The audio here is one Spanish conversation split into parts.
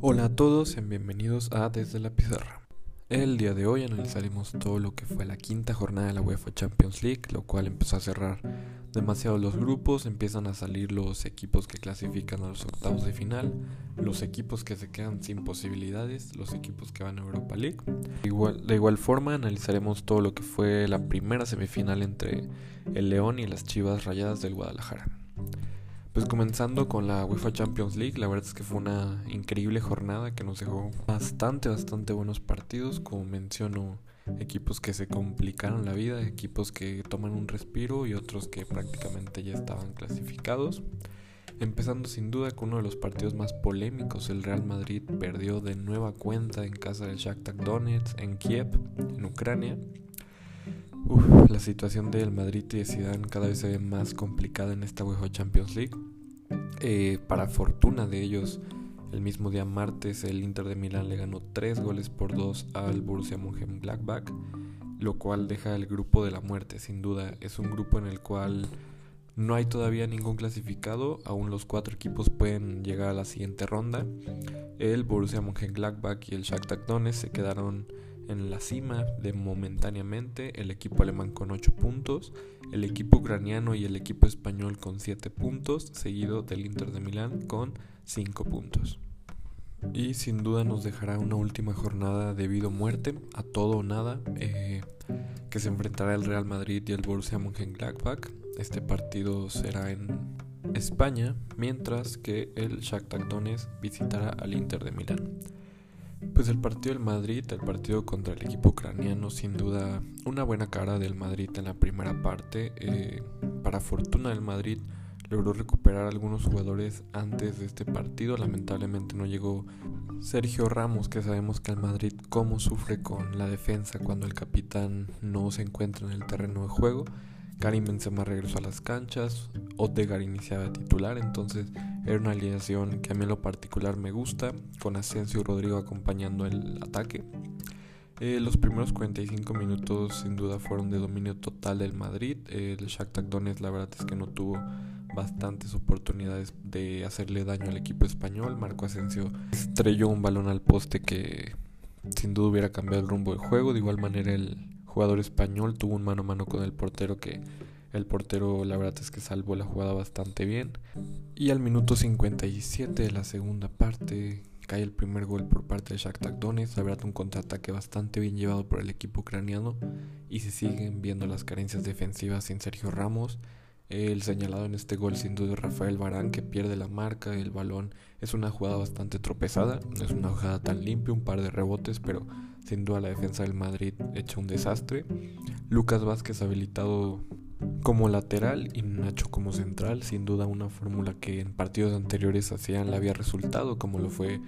Hola a todos y bienvenidos a Desde la Pizarra. El día de hoy analizaremos todo lo que fue la quinta jornada de la UEFA Champions League, lo cual empezó a cerrar demasiado los grupos, empiezan a salir los equipos que clasifican a los octavos de final, los equipos que se quedan sin posibilidades, los equipos que van a Europa League. Igual, de igual forma analizaremos todo lo que fue la primera semifinal entre el León y las Chivas Rayadas del Guadalajara. Pues comenzando con la UEFA Champions League, la verdad es que fue una increíble jornada que nos dejó bastante, bastante buenos partidos. Como menciono, equipos que se complicaron la vida, equipos que toman un respiro y otros que prácticamente ya estaban clasificados. Empezando sin duda con uno de los partidos más polémicos, el Real Madrid perdió de nueva cuenta en casa del Shakhtar Donetsk en Kiev, en Ucrania. La situación del Madrid y de Zidane cada vez se ve más complicada en esta UEFA Champions League. Eh, para fortuna de ellos, el mismo día martes el Inter de Milán le ganó 3 goles por 2 al Borussia Mönchengladbach, lo cual deja el grupo de la muerte, sin duda. Es un grupo en el cual no hay todavía ningún clasificado, aún los cuatro equipos pueden llegar a la siguiente ronda. El Borussia Mönchengladbach y el Shakhtar Donetsk se quedaron en la cima de momentáneamente, el equipo alemán con 8 puntos, el equipo ucraniano y el equipo español con 7 puntos, seguido del Inter de Milán con 5 puntos. Y sin duda nos dejará una última jornada de vida muerte, a todo o nada, eh, que se enfrentará el Real Madrid y el Borussia Mönchengladbach. Este partido será en España, mientras que el Shakhtar Donetsk visitará al Inter de Milán. Pues el partido del Madrid, el partido contra el equipo ucraniano, sin duda una buena cara del Madrid en la primera parte. Eh, para fortuna del Madrid logró recuperar algunos jugadores antes de este partido. Lamentablemente no llegó Sergio Ramos, que sabemos que el Madrid cómo sufre con la defensa cuando el capitán no se encuentra en el terreno de juego. Karim Benzema regresó a las canchas, Odegaard iniciaba titular, entonces era una alineación que a mí en lo particular me gusta, con Asensio y Rodrigo acompañando el ataque. Eh, los primeros 45 minutos sin duda fueron de dominio total del Madrid. el Shakhtar Donetsk la verdad es que no tuvo bastantes oportunidades de hacerle daño al equipo español. Marco Asensio estrelló un balón al poste que sin duda hubiera cambiado el rumbo del juego. De igual manera el jugador español tuvo un mano a mano con el portero que el portero la verdad es que salvó la jugada bastante bien. Y al minuto 57 de la segunda parte cae el primer gol por parte de Shakhtar Donetsk. La verdad un contraataque bastante bien llevado por el equipo ucraniano y se siguen viendo las carencias defensivas sin Sergio Ramos. El señalado en este gol sin duda es Rafael Barán que pierde la marca, el balón es una jugada bastante tropezada, no es una jugada tan limpia, un par de rebotes, pero sin duda la defensa del Madrid hecho un desastre. Lucas Vázquez habilitado como lateral y Nacho como central, sin duda una fórmula que en partidos anteriores hacían la había resultado, como lo fue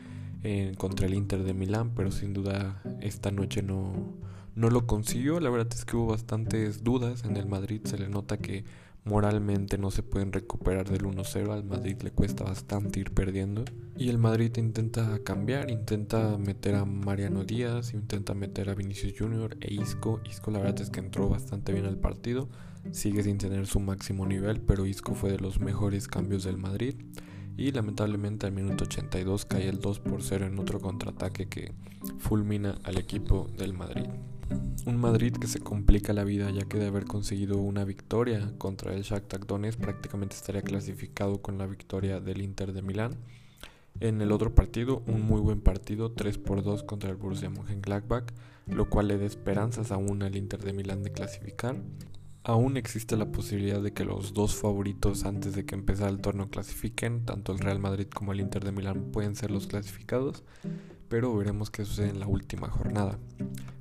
en, contra el Inter de Milán, pero sin duda esta noche no, no lo consiguió. La verdad es que hubo bastantes dudas en el Madrid, se le nota que moralmente no se pueden recuperar del 1-0. Al Madrid le cuesta bastante ir perdiendo. Y el Madrid intenta cambiar, intenta meter a Mariano Díaz, intenta meter a Vinicius Junior e Isco. Isco la verdad es que entró bastante bien al partido. Sigue sin tener su máximo nivel, pero Isco fue de los mejores cambios del Madrid. Y lamentablemente al minuto 82 cae el 2 por 0 en otro contraataque que fulmina al equipo del Madrid. Un Madrid que se complica la vida ya que de haber conseguido una victoria contra el Shakhtar Donetsk prácticamente estaría clasificado con la victoria del Inter de Milán. En el otro partido, un muy buen partido, 3 por 2 contra el Borussia Mönchengladbach, lo cual le da esperanzas aún al Inter de Milán de clasificar. Aún existe la posibilidad de que los dos favoritos antes de que empezara el torneo clasifiquen, tanto el Real Madrid como el Inter de Milán pueden ser los clasificados, pero veremos qué sucede en la última jornada.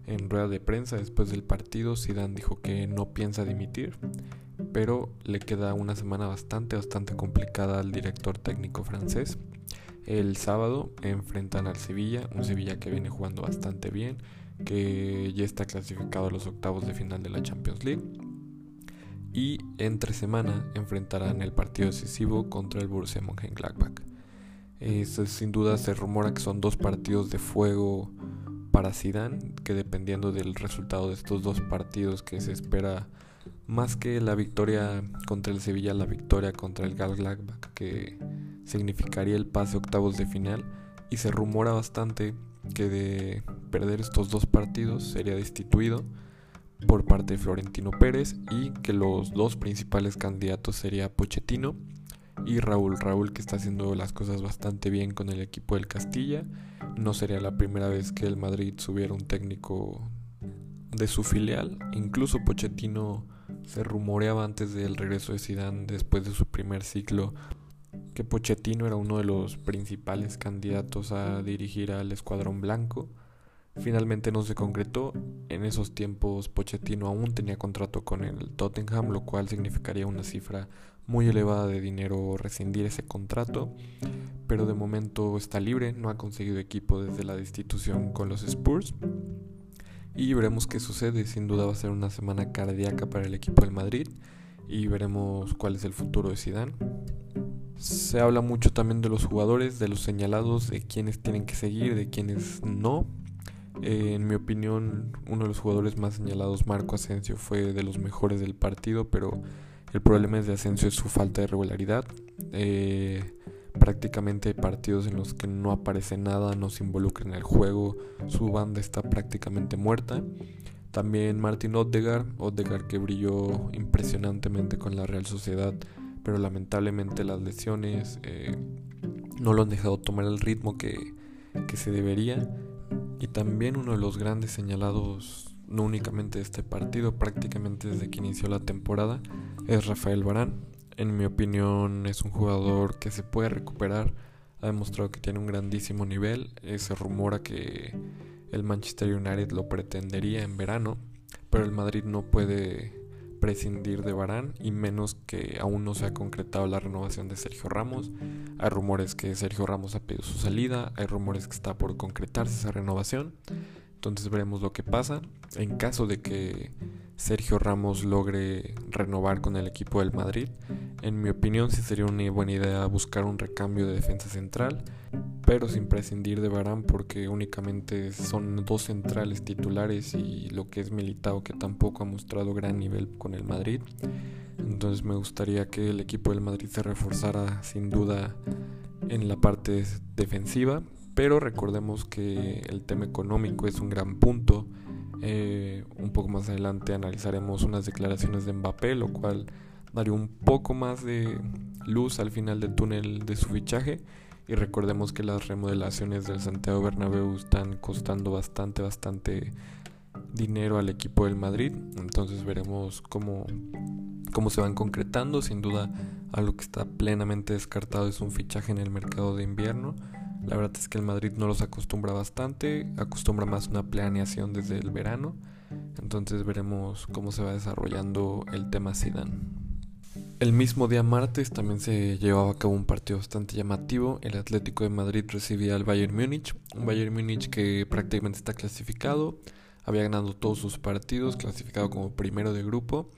En rueda de prensa después del partido, Zidane dijo que no piensa dimitir, pero le queda una semana bastante, bastante complicada al director técnico francés. El sábado enfrentan al Sevilla, un Sevilla que viene jugando bastante bien, que ya está clasificado a los octavos de final de la Champions League. Y entre semana enfrentarán el partido decisivo contra el Borussia Mönchengladbach. Sin duda se rumora que son dos partidos de fuego para Zidane, que dependiendo del resultado de estos dos partidos que se espera más que la victoria contra el Sevilla, la victoria contra el Gladbach, que significaría el pase octavos de final, y se rumora bastante que de perder estos dos partidos sería destituido por parte de Florentino Pérez y que los dos principales candidatos sería Pochettino y Raúl. Raúl que está haciendo las cosas bastante bien con el equipo del Castilla. No sería la primera vez que el Madrid subiera un técnico de su filial. Incluso Pochettino se rumoreaba antes del regreso de Zidane después de su primer ciclo que Pochettino era uno de los principales candidatos a dirigir al escuadrón blanco. Finalmente no se concretó. En esos tiempos Pochettino aún tenía contrato con el Tottenham, lo cual significaría una cifra muy elevada de dinero rescindir ese contrato. Pero de momento está libre, no ha conseguido equipo desde la destitución con los Spurs. Y veremos qué sucede. Sin duda va a ser una semana cardíaca para el equipo del Madrid. Y veremos cuál es el futuro de Zidane. Se habla mucho también de los jugadores, de los señalados, de quienes tienen que seguir, de quienes no. Eh, en mi opinión, uno de los jugadores más señalados, Marco Asensio, fue de los mejores del partido, pero el problema de Asensio es su falta de regularidad. Eh, prácticamente hay partidos en los que no aparece nada, no se involucra en el juego, su banda está prácticamente muerta. También Martin Odegaard, Odegaard que brilló impresionantemente con la Real Sociedad pero lamentablemente las lesiones eh, no lo han dejado tomar el ritmo que, que se debería. Y también uno de los grandes señalados, no únicamente de este partido, prácticamente desde que inició la temporada, es Rafael Barán. En mi opinión es un jugador que se puede recuperar, ha demostrado que tiene un grandísimo nivel, se rumora que el Manchester United lo pretendería en verano, pero el Madrid no puede prescindir de Barán y menos que aún no se ha concretado la renovación de Sergio Ramos. Hay rumores que Sergio Ramos ha pedido su salida, hay rumores que está por concretarse esa renovación. Entonces veremos lo que pasa. En caso de que Sergio Ramos logre renovar con el equipo del Madrid, en mi opinión sí sería una buena idea buscar un recambio de defensa central, pero sin prescindir de Barán porque únicamente son dos centrales titulares y lo que es Militao que tampoco ha mostrado gran nivel con el Madrid. Entonces me gustaría que el equipo del Madrid se reforzara sin duda en la parte defensiva pero recordemos que el tema económico es un gran punto. Eh, un poco más adelante analizaremos unas declaraciones de Mbappé, lo cual daría un poco más de luz al final del túnel de su fichaje. Y recordemos que las remodelaciones del Santiago Bernabéu están costando bastante, bastante dinero al equipo del Madrid. Entonces veremos cómo, cómo se van concretando. Sin duda, algo que está plenamente descartado es un fichaje en el mercado de invierno. La verdad es que el Madrid no los acostumbra bastante, acostumbra más una planeación desde el verano. Entonces veremos cómo se va desarrollando el tema Zidane. El mismo día martes también se llevaba a cabo un partido bastante llamativo. El Atlético de Madrid recibía al Bayern Múnich, un Bayern Múnich que prácticamente está clasificado, había ganado todos sus partidos, clasificado como primero de grupo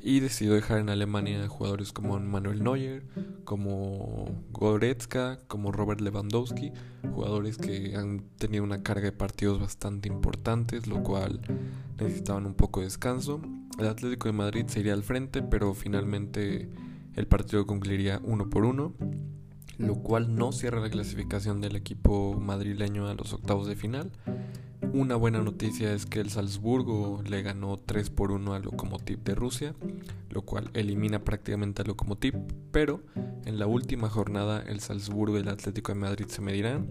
y decidió dejar en Alemania jugadores como Manuel Neuer, como Goretzka, como Robert Lewandowski, jugadores que han tenido una carga de partidos bastante importantes, lo cual necesitaban un poco de descanso. El Atlético de Madrid se iría al frente, pero finalmente el partido concluiría uno por uno, lo cual no cierra la clasificación del equipo madrileño a los octavos de final. Una buena noticia es que el Salzburgo le ganó 3 por 1 al Lokomotiv de Rusia, lo cual elimina prácticamente al Lokomotiv, pero en la última jornada el Salzburgo y el Atlético de Madrid se medirán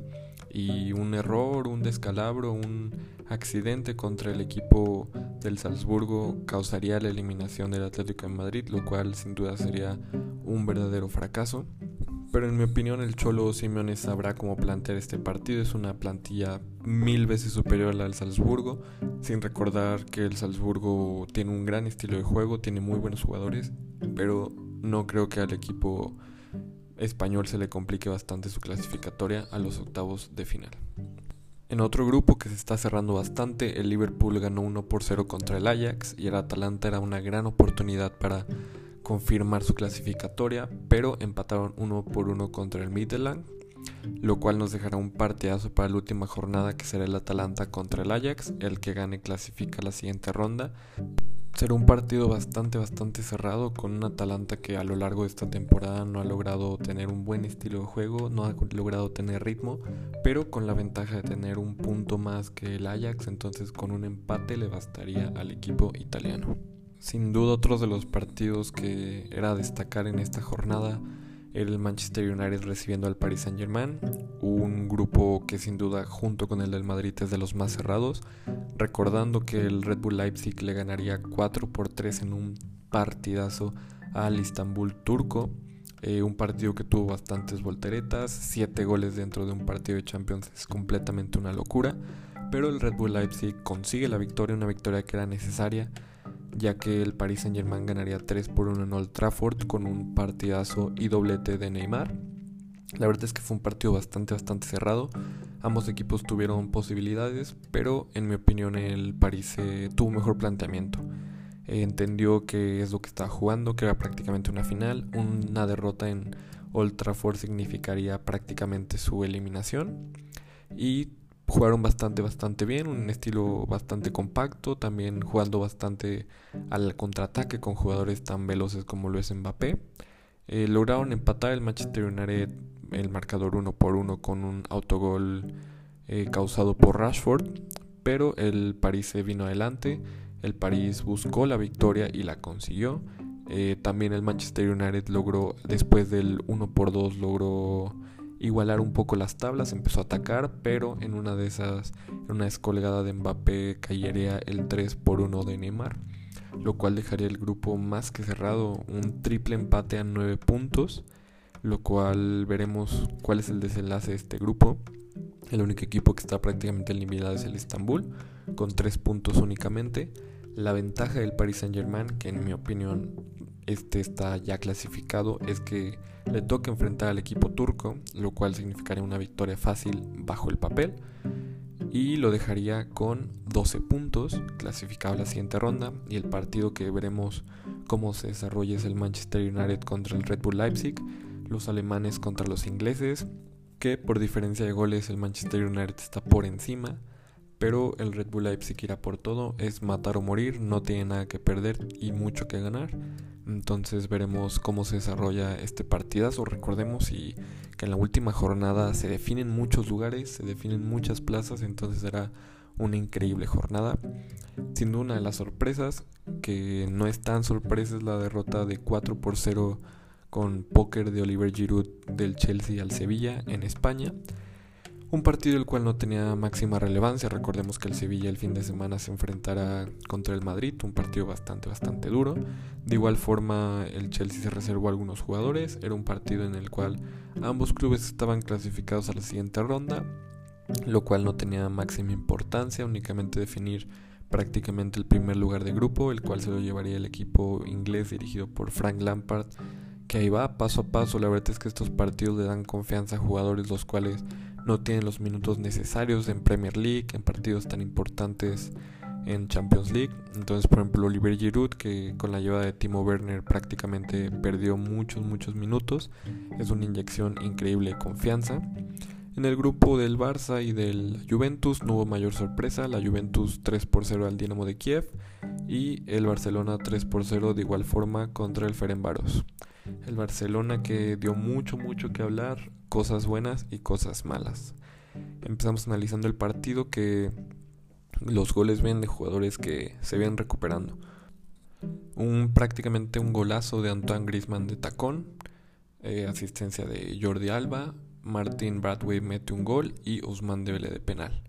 y un error, un descalabro, un accidente contra el equipo del Salzburgo causaría la eliminación del Atlético de Madrid, lo cual sin duda sería un verdadero fracaso. Pero en mi opinión el Cholo Simeone sabrá cómo plantear este partido. Es una plantilla mil veces superior a la del Salzburgo. Sin recordar que el Salzburgo tiene un gran estilo de juego, tiene muy buenos jugadores. Pero no creo que al equipo español se le complique bastante su clasificatoria a los octavos de final. En otro grupo que se está cerrando bastante, el Liverpool ganó 1 por 0 contra el Ajax y el Atalanta era una gran oportunidad para confirmar su clasificatoria, pero empataron uno por uno contra el Midland, lo cual nos dejará un partidazo para la última jornada que será el Atalanta contra el Ajax, el que gane clasifica la siguiente ronda. Será un partido bastante, bastante cerrado con un Atalanta que a lo largo de esta temporada no ha logrado tener un buen estilo de juego, no ha logrado tener ritmo, pero con la ventaja de tener un punto más que el Ajax, entonces con un empate le bastaría al equipo italiano. Sin duda otros de los partidos que era destacar en esta jornada el Manchester United recibiendo al Paris Saint Germain, un grupo que sin duda junto con el del Madrid es de los más cerrados, recordando que el Red Bull Leipzig le ganaría 4 por 3 en un partidazo al Istanbul turco, eh, un partido que tuvo bastantes volteretas, 7 goles dentro de un partido de Champions es completamente una locura, pero el Red Bull Leipzig consigue la victoria, una victoria que era necesaria ya que el Paris Saint Germain ganaría 3 por 1 en Old Trafford con un partidazo y doblete de Neymar. La verdad es que fue un partido bastante, bastante cerrado. Ambos equipos tuvieron posibilidades, pero en mi opinión el París eh, tuvo mejor planteamiento. entendió que es lo que estaba jugando, que era prácticamente una final. Una derrota en Old Trafford significaría prácticamente su eliminación. Y jugaron bastante, bastante bien, un estilo bastante compacto, también jugando bastante al contraataque con jugadores tan veloces como lo es Mbappé. Eh, lograron empatar el Manchester United el marcador uno por uno con un autogol eh, causado por Rashford, pero el París se vino adelante, el París buscó la victoria y la consiguió. Eh, también el Manchester United logró, después del 1 por 2, logró igualar un poco las tablas, empezó a atacar, pero en una de esas, en una descolgada de Mbappé caería el 3 por 1 de Neymar, lo cual dejaría el grupo más que cerrado, un triple empate a 9 puntos, lo cual veremos cuál es el desenlace de este grupo. El único equipo que está prácticamente eliminado es el Istanbul, con 3 puntos únicamente. La ventaja del Paris Saint Germain, que en mi opinión este está ya clasificado, es que le toca enfrentar al equipo turco, lo cual significaría una victoria fácil bajo el papel. Y lo dejaría con 12 puntos, clasificado a la siguiente ronda. Y el partido que veremos cómo se desarrolla es el Manchester United contra el Red Bull Leipzig, los alemanes contra los ingleses, que por diferencia de goles el Manchester United está por encima pero el Red Bull Leipzig irá por todo, es matar o morir, no tiene nada que perder y mucho que ganar. Entonces veremos cómo se desarrolla este partidazo. Recordemos y que en la última jornada se definen muchos lugares, se definen muchas plazas, entonces será una increíble jornada. Duda una de las sorpresas, que no es tan sorpresa, es la derrota de 4 por 0 con póker de Oliver Giroud del Chelsea al Sevilla en España. Un partido el cual no tenía máxima relevancia. Recordemos que el Sevilla el fin de semana se enfrentará contra el Madrid, un partido bastante, bastante duro. De igual forma, el Chelsea se reservó a algunos jugadores. Era un partido en el cual ambos clubes estaban clasificados a la siguiente ronda, lo cual no tenía máxima importancia, únicamente definir prácticamente el primer lugar de grupo, el cual se lo llevaría el equipo inglés dirigido por Frank Lampard que ahí va paso a paso. La verdad es que estos partidos le dan confianza a jugadores los cuales no tienen los minutos necesarios en Premier League, en partidos tan importantes en Champions League. Entonces, por ejemplo, Oliver Giroud, que con la llevada de Timo Werner prácticamente perdió muchos, muchos minutos, es una inyección increíble de confianza. En el grupo del Barça y del Juventus no hubo mayor sorpresa, la Juventus 3 por 0 al Dinamo de Kiev y el Barcelona 3 por 0 de igual forma contra el Ferenbaros. El Barcelona que dio mucho, mucho que hablar, cosas buenas y cosas malas. Empezamos analizando el partido que los goles vienen de jugadores que se vienen recuperando. Un prácticamente un golazo de Antoine Griezmann de tacón, eh, asistencia de Jordi Alba, Martin Bradway mete un gol y Usman Dembélé de penal.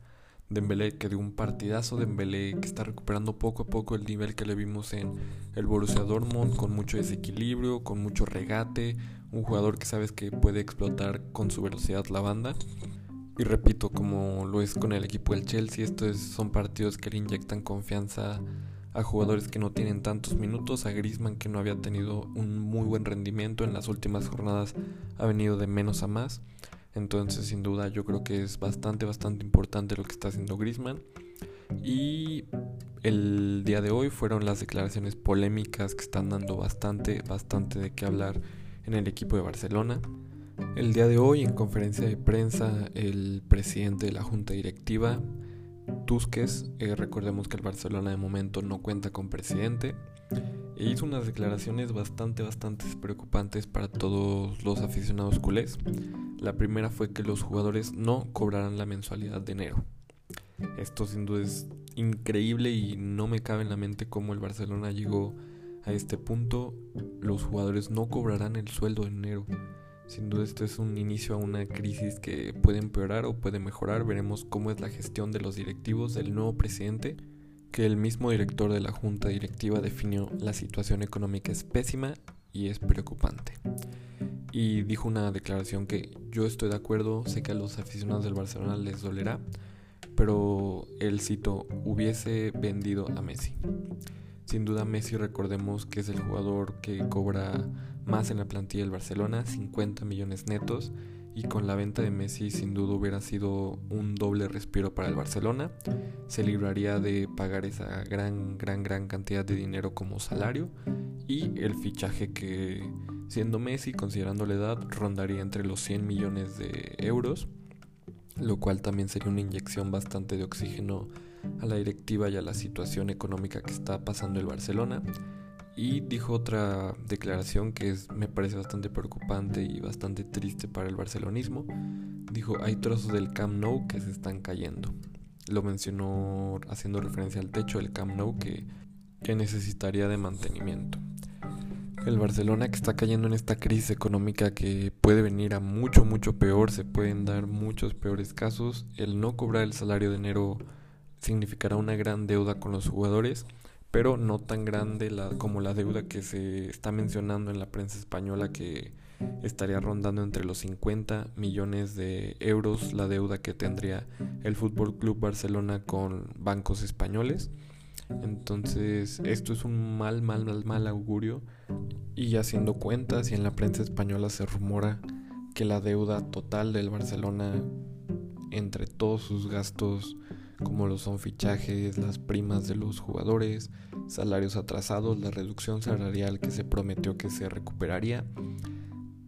Dembélé que dio un partidazo, Dembélé que está recuperando poco a poco el nivel que le vimos en el Borussia Dortmund, con mucho desequilibrio, con mucho regate, un jugador que sabes que puede explotar con su velocidad la banda. Y repito, como lo es con el equipo del Chelsea, estos son partidos que le inyectan confianza a jugadores que no tienen tantos minutos, a Griezmann que no había tenido un muy buen rendimiento en las últimas jornadas, ha venido de menos a más. Entonces, sin duda, yo creo que es bastante, bastante importante lo que está haciendo Grisman. Y el día de hoy fueron las declaraciones polémicas que están dando bastante, bastante de qué hablar en el equipo de Barcelona. El día de hoy, en conferencia de prensa, el presidente de la junta directiva Tusquets, eh, recordemos que el Barcelona de momento no cuenta con presidente, e hizo unas declaraciones bastante, bastante preocupantes para todos los aficionados culés. La primera fue que los jugadores no cobrarán la mensualidad de enero. Esto sin duda es increíble y no me cabe en la mente cómo el Barcelona llegó a este punto. Los jugadores no cobrarán el sueldo de enero. Sin duda esto es un inicio a una crisis que puede empeorar o puede mejorar. Veremos cómo es la gestión de los directivos del nuevo presidente, que el mismo director de la junta directiva definió la situación económica es pésima y es preocupante. Y dijo una declaración que yo estoy de acuerdo, sé que a los aficionados del Barcelona les dolerá, pero el cito hubiese vendido a Messi. Sin duda Messi recordemos que es el jugador que cobra más en la plantilla del Barcelona, 50 millones netos, y con la venta de Messi sin duda hubiera sido un doble respiro para el Barcelona. Se libraría de pagar esa gran, gran, gran cantidad de dinero como salario y el fichaje que, siendo Messi, considerando la edad, rondaría entre los 100 millones de euros, lo cual también sería una inyección bastante de oxígeno a la directiva y a la situación económica que está pasando el Barcelona. Y dijo otra declaración que me parece bastante preocupante y bastante triste para el barcelonismo. Dijo, hay trozos del Camp Nou que se están cayendo. Lo mencionó haciendo referencia al techo del Camp Nou que, que necesitaría de mantenimiento. El Barcelona que está cayendo en esta crisis económica que puede venir a mucho, mucho peor, se pueden dar muchos peores casos. El no cobrar el salario de enero significará una gran deuda con los jugadores, pero no tan grande como la deuda que se está mencionando en la prensa española que estaría rondando entre los 50 millones de euros la deuda que tendría el Fútbol Club Barcelona con bancos españoles. Entonces, esto es un mal, mal, mal, mal augurio. Y haciendo cuentas, y en la prensa española se rumora que la deuda total del Barcelona entre todos sus gastos como lo son fichajes, las primas de los jugadores, salarios atrasados, la reducción salarial que se prometió que se recuperaría.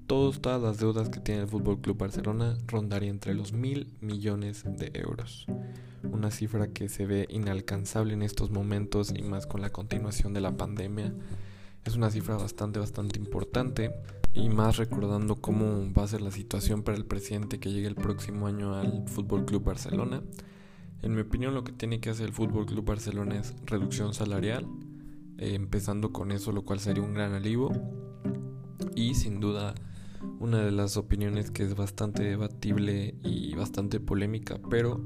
Todos, todas las deudas que tiene el Fútbol Club Barcelona rondaría entre los mil millones de euros. Una cifra que se ve inalcanzable en estos momentos y más con la continuación de la pandemia. Es una cifra bastante, bastante importante y más recordando cómo va a ser la situación para el presidente que llegue el próximo año al Fútbol Club Barcelona. En mi opinión lo que tiene que hacer el Fútbol Club Barcelona es reducción salarial, eh, empezando con eso, lo cual sería un gran alivio. Y sin duda una de las opiniones que es bastante debatible y bastante polémica, pero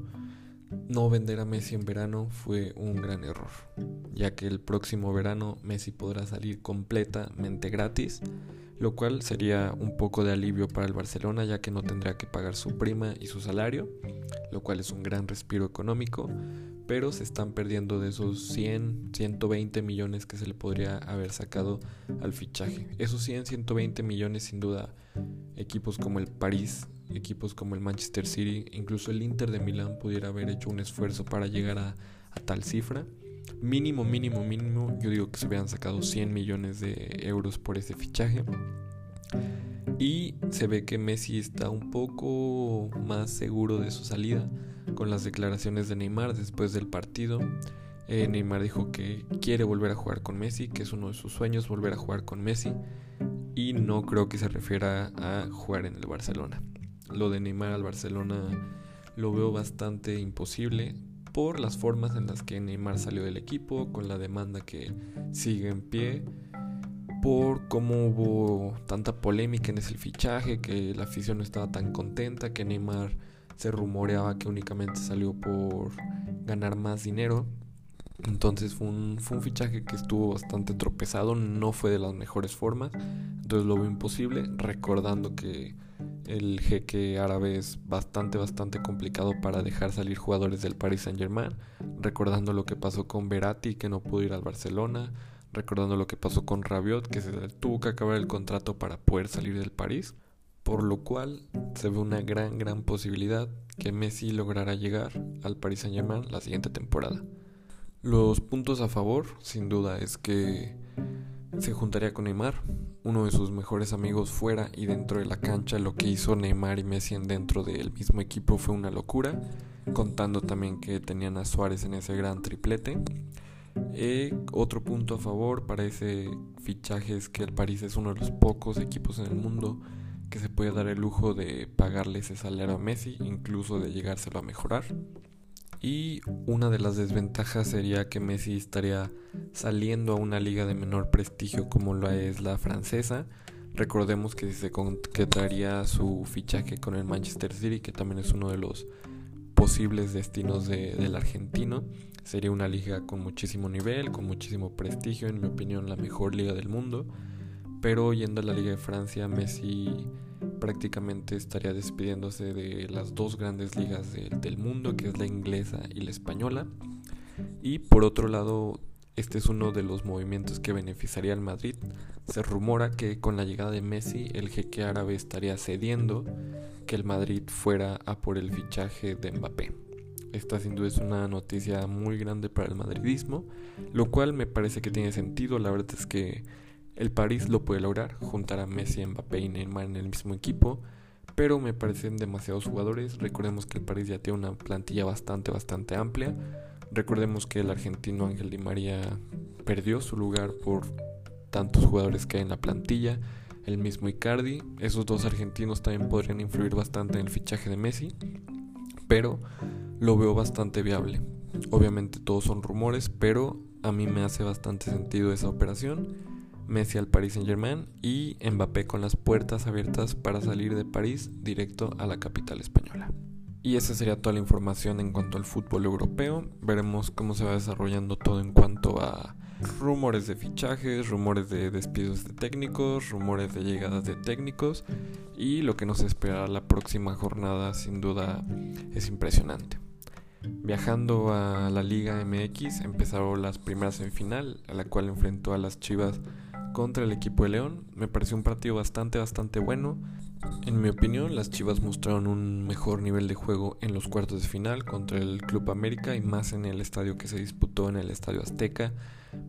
no vender a Messi en verano fue un gran error, ya que el próximo verano Messi podrá salir completamente gratis lo cual sería un poco de alivio para el Barcelona ya que no tendrá que pagar su prima y su salario, lo cual es un gran respiro económico, pero se están perdiendo de esos 100, 120 millones que se le podría haber sacado al fichaje. Esos 100, 120 millones sin duda equipos como el París, equipos como el Manchester City, incluso el Inter de Milán pudiera haber hecho un esfuerzo para llegar a, a tal cifra mínimo, mínimo, mínimo, yo digo que se hubieran sacado 100 millones de euros por ese fichaje. Y se ve que Messi está un poco más seguro de su salida con las declaraciones de Neymar después del partido. Eh, Neymar dijo que quiere volver a jugar con Messi, que es uno de sus sueños volver a jugar con Messi. Y no creo que se refiera a jugar en el Barcelona. Lo de Neymar al Barcelona lo veo bastante imposible por las formas en las que Neymar salió del equipo, con la demanda que sigue en pie, por cómo hubo tanta polémica en ese fichaje, que la afición no estaba tan contenta, que Neymar se rumoreaba que únicamente salió por ganar más dinero. Entonces fue un, fue un fichaje que estuvo bastante tropezado, no fue de las mejores formas, entonces lo veo imposible, recordando que el jeque árabe es bastante, bastante complicado para dejar salir jugadores del Paris Saint Germain, recordando lo que pasó con Verratti que no pudo ir al Barcelona, recordando lo que pasó con Rabiot que se tuvo que acabar el contrato para poder salir del París, por lo cual se ve una gran, gran posibilidad que Messi logrará llegar al Paris Saint Germain la siguiente temporada. Los puntos a favor, sin duda, es que se juntaría con Neymar, uno de sus mejores amigos fuera y dentro de la cancha. Lo que hizo Neymar y Messi dentro del mismo equipo fue una locura, contando también que tenían a Suárez en ese gran triplete. Eh, otro punto a favor para ese fichaje es que el París es uno de los pocos equipos en el mundo que se puede dar el lujo de pagarle ese salario a Messi, incluso de llegárselo a mejorar. Y una de las desventajas sería que Messi estaría saliendo a una liga de menor prestigio como lo es la francesa. Recordemos que se concretaría su fichaje con el Manchester City, que también es uno de los posibles destinos del argentino. Sería una liga con muchísimo nivel, con muchísimo prestigio, en mi opinión la mejor liga del mundo. Pero yendo a la Liga de Francia, Messi prácticamente estaría despidiéndose de las dos grandes ligas del mundo, que es la inglesa y la española. Y por otro lado, este es uno de los movimientos que beneficiaría al Madrid. Se rumora que con la llegada de Messi, el jeque árabe estaría cediendo que el Madrid fuera a por el fichaje de Mbappé. Esta sin duda es una noticia muy grande para el madridismo, lo cual me parece que tiene sentido. La verdad es que el París lo puede lograr, juntar a Messi, Mbappé y Neymar en el mismo equipo, pero me parecen demasiados jugadores. Recordemos que el París ya tiene una plantilla bastante, bastante amplia. Recordemos que el argentino Ángel Di María perdió su lugar por tantos jugadores que hay en la plantilla. El mismo Icardi, esos dos argentinos también podrían influir bastante en el fichaje de Messi, pero lo veo bastante viable. Obviamente todos son rumores, pero a mí me hace bastante sentido esa operación Messi al Paris Saint Germain y Mbappé con las puertas abiertas para salir de París directo a la capital española. Y esa sería toda la información en cuanto al fútbol europeo. Veremos cómo se va desarrollando todo en cuanto a rumores de fichajes, rumores de despidos de técnicos, rumores de llegadas de técnicos y lo que nos espera la próxima jornada sin duda es impresionante. Viajando a la Liga MX empezaron las primeras semifinal, a la cual enfrentó a las Chivas contra el equipo de León. Me pareció un partido bastante, bastante bueno. En mi opinión, las Chivas mostraron un mejor nivel de juego en los cuartos de final contra el Club América y más en el estadio que se disputó en el Estadio Azteca.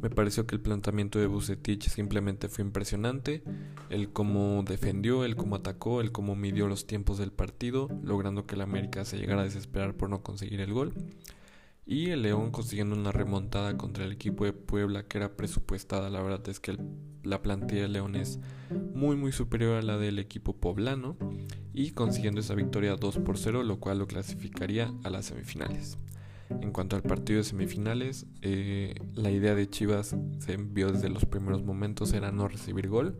Me pareció que el planteamiento de Bucetich simplemente fue impresionante. El cómo defendió, el cómo atacó, el cómo midió los tiempos del partido, logrando que el América se llegara a desesperar por no conseguir el gol. Y el León consiguiendo una remontada contra el equipo de Puebla que era presupuestada. La verdad es que la plantilla de León es muy muy superior a la del equipo poblano. Y consiguiendo esa victoria 2 por 0, lo cual lo clasificaría a las semifinales. En cuanto al partido de semifinales, eh, la idea de Chivas se envió desde los primeros momentos, era no recibir gol.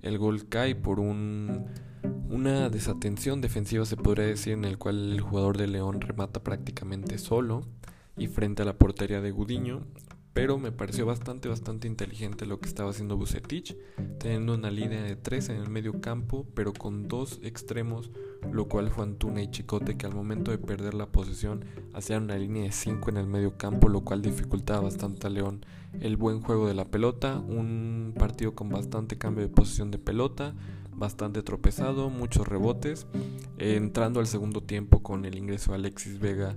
El gol cae por un una desatención defensiva se podría decir en el cual el jugador de León remata prácticamente solo y frente a la portería de Gudiño, pero me pareció bastante, bastante inteligente lo que estaba haciendo Bucetich, teniendo una línea de tres en el medio campo, pero con dos extremos, lo cual fue Antuna y Chicote, que al momento de perder la posesión hacían una línea de cinco en el medio campo, lo cual dificultaba bastante a León el buen juego de la pelota, un partido con bastante cambio de posición de pelota, bastante tropezado, muchos rebotes, entrando al segundo tiempo con el ingreso de Alexis Vega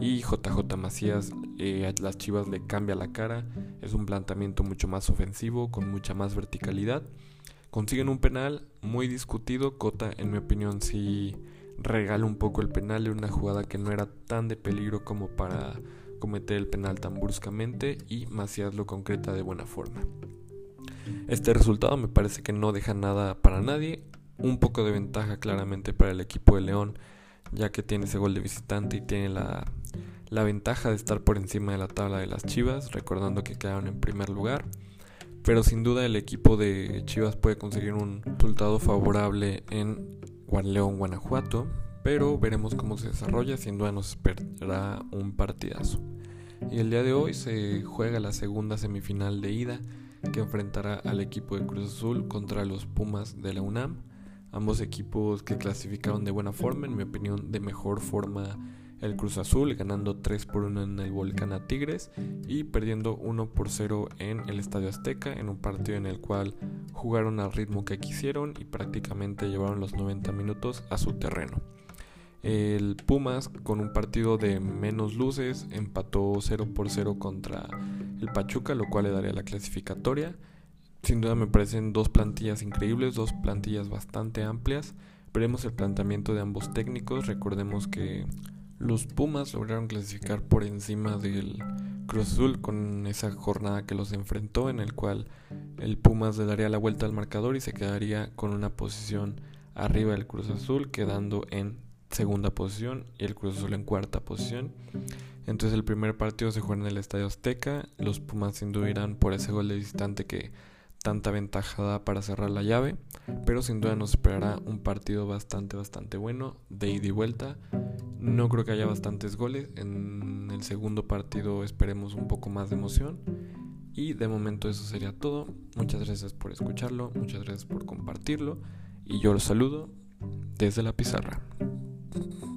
y JJ Macías, eh, a las Chivas le cambia la cara, es un planteamiento mucho más ofensivo, con mucha más verticalidad. Consiguen un penal muy discutido, Cota en mi opinión sí regala un poco el penal en una jugada que no era tan de peligro como para cometer el penal tan bruscamente y Macías lo concreta de buena forma. Este resultado me parece que no deja nada para nadie, un poco de ventaja claramente para el equipo de León ya que tiene ese gol de visitante y tiene la, ventaja de estar por encima de la tabla de las Chivas, recordando que quedaron en primer lugar. Pero sin duda el equipo de Chivas puede conseguir un resultado favorable en León, Guanajuato, pero veremos cómo se desarrolla, sin duda nos esperará un partidazo. Y el día de hoy se juega la segunda semifinal de ida que enfrentará al equipo de Cruz Azul contra los Pumas de la UNAM. Ambos equipos que clasificaron de buena forma, en mi opinión de mejor forma el Cruz Azul, ganando 3 por 1 en el Volcán a Tigres y perdiendo 1 por 0 en el Estadio Azteca, en un partido en el cual jugaron al ritmo que quisieron y prácticamente llevaron los 90 minutos a su terreno. El Pumas, con un partido de menos luces, empató 0 por 0 contra el Pachuca, lo cual le daría la clasificatoria Sin duda me parecen dos plantillas increíbles, dos plantillas bastante amplias. Veremos el planteamiento de ambos técnicos. Recordemos que los Pumas lograron clasificar por encima del Cruz Azul con esa jornada que los enfrentó, en el cual el Pumas le daría la vuelta al marcador y se quedaría con una posición arriba del Cruz Azul, quedando en segunda posición y el Cruz Azul en cuarta posición. Entonces el primer partido se juega en el Estadio Azteca. Los Pumas sin duda irán por ese gol de distante que tanta ventaja da para cerrar la llave, pero sin duda nos esperará un partido bastante, bastante bueno, de ida y vuelta. No creo que haya bastantes goles, en el segundo partido esperemos un poco más de emoción. Y de momento eso sería todo. Muchas gracias por escucharlo, muchas gracias por compartirlo y yo los saludo desde la pizarra. Thank you.